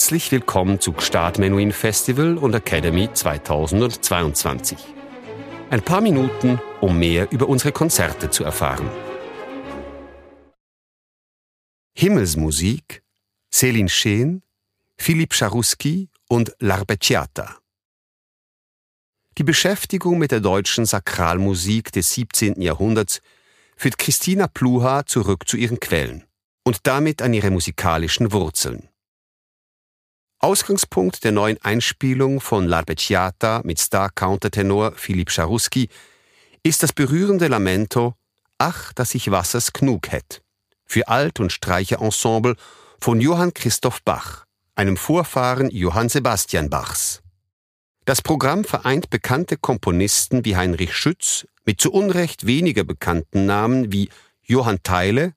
Herzlich willkommen zu Gstaad Menuhin Festival und Academy 2022. Ein paar Minuten, um mehr über unsere Konzerte zu erfahren. Himmelsmusik, Céline Scheen, Philipp Scharuski und L'Arpeggiata. Die Beschäftigung mit der deutschen Sakralmusik des 17. Jahrhunderts führt Christina Pluha zurück zu ihren Quellen und damit an ihre musikalischen Wurzeln. Ausgangspunkt der neuen Einspielung von L'Arpeggiata mit Star-Countertenor Philipp Scharuski ist das berührende Lamento Ach, dass ich Wassers genug hätt für Alt- und Streicherensemble von Johann Christoph Bach, einem Vorfahren Johann Sebastian Bachs. Das Programm vereint bekannte Komponisten wie Heinrich Schütz mit zu Unrecht weniger bekannten Namen wie Johann Theile,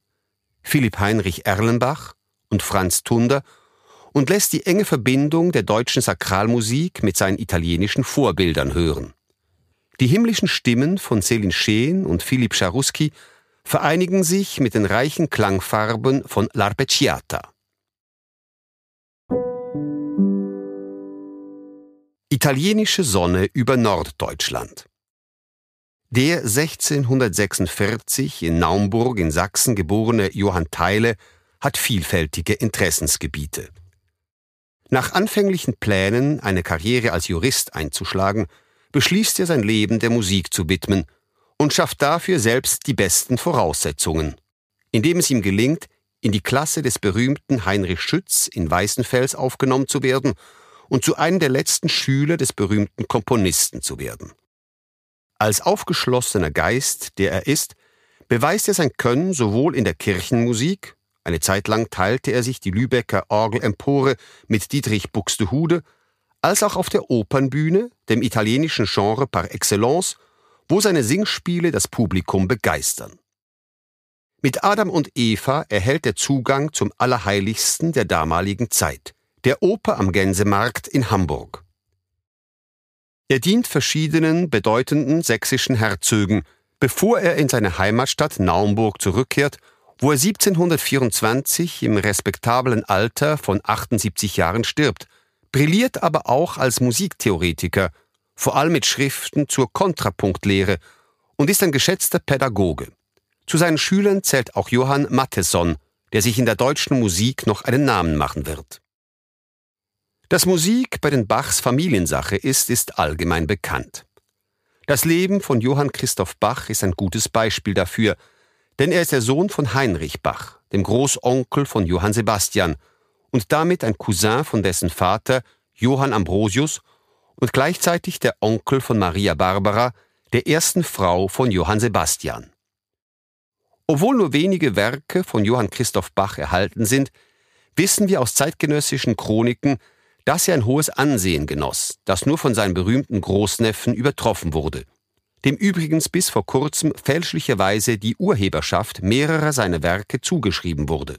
Philipp Heinrich Erlenbach und Franz Tunder und lässt die enge Verbindung der deutschen Sakralmusik mit seinen italienischen Vorbildern hören. Die himmlischen Stimmen von Céline Scheen und Philipp Scharuski vereinigen sich mit den reichen Klangfarben von L'Arpeggiata. Italienische Sonne über Norddeutschland. Der 1646 in Naumburg in Sachsen geborene Johann Theile hat vielfältige Interessensgebiete. Nach anfänglichen Plänen, eine Karriere als Jurist einzuschlagen, beschließt er sein Leben der Musik zu widmen und schafft dafür selbst die besten Voraussetzungen, indem es ihm gelingt, in die Klasse des berühmten Heinrich Schütz in Weißenfels aufgenommen zu werden und zu einem der letzten Schüler des berühmten Komponisten zu werden. Als aufgeschlossener Geist, der er ist, beweist er sein Können sowohl in der Kirchenmusik, eine Zeit lang teilte er sich die Lübecker Orgelempore mit Dietrich Buxtehude, als auch auf der Opernbühne, dem italienischen Genre par excellence, wo seine Singspiele das Publikum begeistern. Mit Adam und Eva erhält er Zugang zum Allerheiligsten der damaligen Zeit, der Oper am Gänsemarkt in Hamburg. Er dient verschiedenen bedeutenden sächsischen Herzögen, bevor er in seine Heimatstadt Naumburg zurückkehrt, wo er 1724 im respektablen Alter von 78 Jahren stirbt, brilliert aber auch als Musiktheoretiker, vor allem mit Schriften zur Kontrapunktlehre und ist ein geschätzter Pädagoge. Zu seinen Schülern zählt auch Johann Matheson, der sich in der deutschen Musik noch einen Namen machen wird. Dass Musik bei den Bachs Familiensache ist, ist allgemein bekannt. Das Leben von Johann Christoph Bach ist ein gutes Beispiel dafür, denn er ist der Sohn von Heinrich Bach, dem Großonkel von Johann Sebastian und damit ein Cousin von dessen Vater Johann Ambrosius und gleichzeitig der Onkel von Maria Barbara, der ersten Frau von Johann Sebastian. Obwohl nur wenige Werke von Johann Christoph Bach erhalten sind, wissen wir aus zeitgenössischen Chroniken, dass er ein hohes Ansehen genoss, das nur von seinem berühmten Großneffen übertroffen wurde, dem übrigens bis vor kurzem fälschlicherweise die Urheberschaft mehrerer seiner Werke zugeschrieben wurde.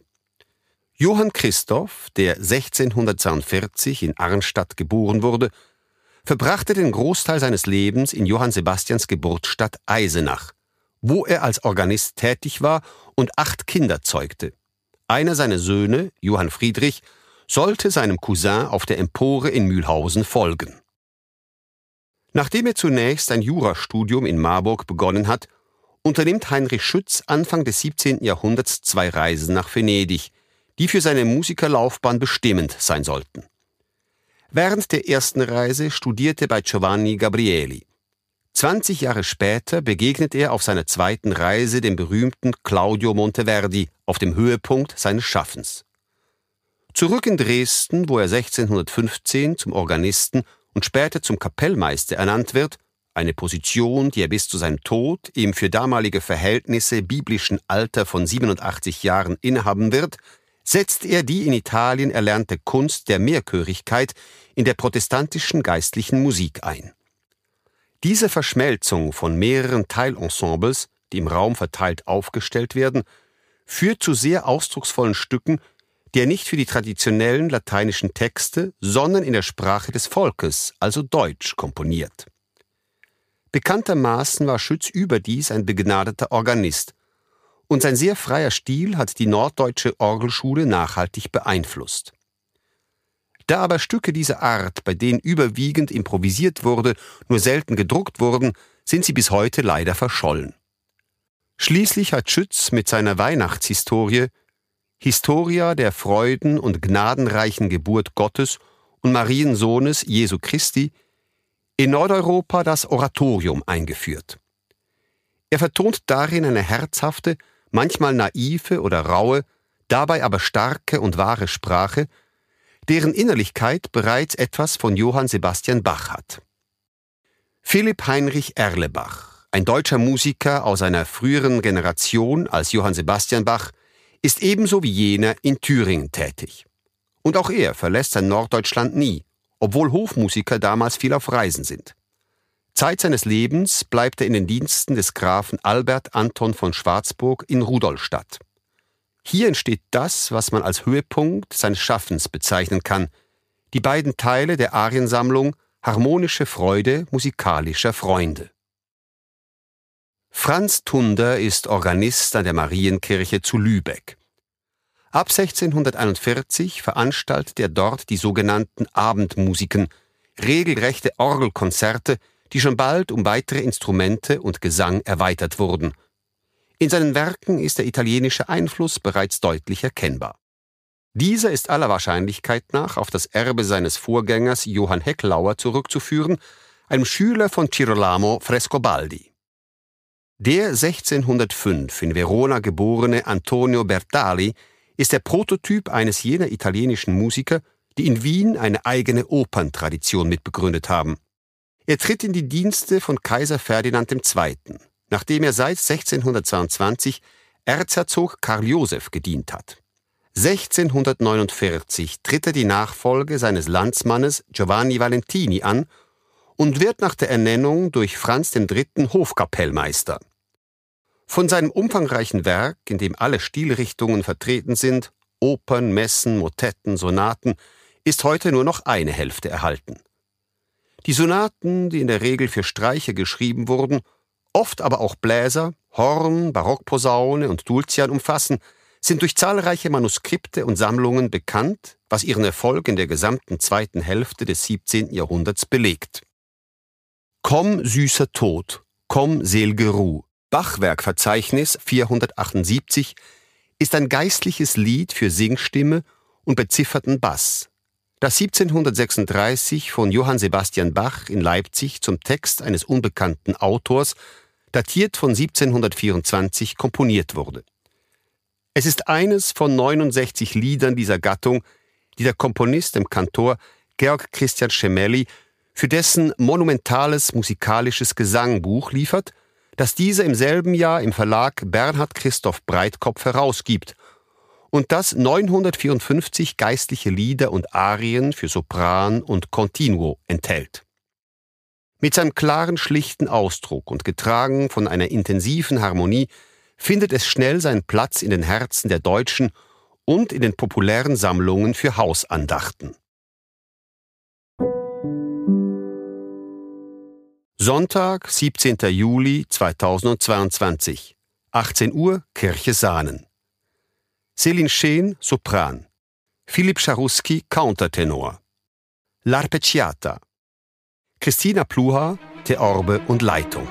Johann Christoph, der 1642 in Arnstadt geboren wurde, verbrachte den Großteil seines Lebens in Johann Sebastians Geburtsstadt Eisenach, wo er als Organist tätig war und acht Kinder zeugte. Einer seiner Söhne, Johann Friedrich, sollte seinem Cousin auf der Empore in Mühlhausen folgen. Nachdem er zunächst ein Jurastudium in Marburg begonnen hat, unternimmt Heinrich Schütz Anfang des 17. Jahrhunderts zwei Reisen nach Venedig, die für seine Musikerlaufbahn bestimmend sein sollten. Während der ersten Reise studierte bei Giovanni Gabrieli. 20 Jahre später begegnet er auf seiner zweiten Reise dem berühmten Claudio Monteverdi auf dem Höhepunkt seines Schaffens. Zurück in Dresden, wo er 1615 zum Organisten und später zum Kapellmeister ernannt wird, eine Position, die er bis zu seinem Tod im für damalige Verhältnisse biblischen Alter von 87 Jahren innehaben wird, setzt er die in Italien erlernte Kunst der Mehrchörigkeit in der protestantischen geistlichen Musik ein. Diese Verschmelzung von mehreren Teilensembles, die im Raum verteilt aufgestellt werden, führt zu sehr ausdrucksvollen Stücken der nicht für die traditionellen lateinischen Texte, sondern in der Sprache des Volkes, also Deutsch, komponiert. Bekanntermaßen war Schütz überdies ein begnadeter Organist, und sein sehr freier Stil hat die norddeutsche Orgelschule nachhaltig beeinflusst. Da aber Stücke dieser Art, bei denen überwiegend improvisiert wurde, nur selten gedruckt wurden, sind sie bis heute leider verschollen. Schließlich hat Schütz mit seiner Weihnachtshistorie Historia der Freuden und gnadenreichen Geburt Gottes und Mariensohnes Jesu Christi in Nordeuropa das Oratorium eingeführt. Er vertont darin eine herzhafte, manchmal naive oder raue, dabei aber starke und wahre Sprache, deren Innerlichkeit bereits etwas von Johann Sebastian Bach hat. Philipp Heinrich Erlebach, ein deutscher Musiker aus einer früheren Generation als Johann Sebastian Bach, ist ebenso wie jener in Thüringen tätig. Und auch er verlässt sein Norddeutschland nie, obwohl Hofmusiker damals viel auf Reisen sind. Zeit seines Lebens bleibt er in den Diensten des Grafen Albert Anton von Schwarzburg in Rudolstadt. Hier entsteht das, was man als Höhepunkt seines Schaffens bezeichnen kann, die beiden Teile der Ariensammlung Harmonische Freude musikalischer Freunde. Franz Tunder ist Organist an der Marienkirche zu Lübeck. Ab 1641 veranstaltet er dort die sogenannten Abendmusiken, regelrechte Orgelkonzerte, die schon bald um weitere Instrumente und Gesang erweitert wurden. In seinen Werken ist der italienische Einfluss bereits deutlich erkennbar. Dieser ist aller Wahrscheinlichkeit nach auf das Erbe seines Vorgängers Johann Hecklauer zurückzuführen, einem Schüler von Girolamo Frescobaldi. Der 1605 in Verona geborene Antonio Bertali ist der Prototyp eines jener italienischen Musiker, die in Wien eine eigene Operntradition mitbegründet haben. Er tritt in die Dienste von Kaiser Ferdinand II., nachdem er seit 1622 Erzherzog Karl Joseph gedient hat. 1649 tritt er die Nachfolge seines Landsmannes Giovanni Valentini an und wird nach der Ernennung durch Franz III. Hofkapellmeister. Von seinem umfangreichen Werk, in dem alle Stilrichtungen vertreten sind, Opern, Messen, Motetten, Sonaten, ist heute nur noch eine Hälfte erhalten. Die Sonaten, die in der Regel für Streicher geschrieben wurden, oft aber auch Bläser, Horn, Barockposaune und Dulcian umfassen, sind durch zahlreiche Manuskripte und Sammlungen bekannt, was ihren Erfolg in der gesamten zweiten Hälfte des 17. Jahrhunderts belegt. Komm, süßer Tod, komm, selge Ruh, Bachwerkverzeichnis 478 ist ein geistliches Lied für Singstimme und bezifferten Bass, das 1736 von Johann Sebastian Bach in Leipzig zum Text eines unbekannten Autors, datiert von 1724, komponiert wurde. Es ist eines von 69 Liedern dieser Gattung, die der Komponist im Kantor Georg Christian Schemelli für dessen monumentales musikalisches Gesangbuch liefert das dieser im selben Jahr im Verlag Bernhard Christoph Breitkopf herausgibt und das 954 geistliche Lieder und Arien für Sopran und Continuo enthält. Mit seinem klaren, schlichten Ausdruck und getragen von einer intensiven Harmonie findet es schnell seinen Platz in den Herzen der Deutschen und in den populären Sammlungen für Hausandachten. Sonntag, 17. Juli 2022, 18 Uhr, Kirche Sahnen. Selin Scheen, Sopran. Philipp Scharuski, Countertenor. L'Arpeggiata. Christina Pluha, Theorbe und Leitung.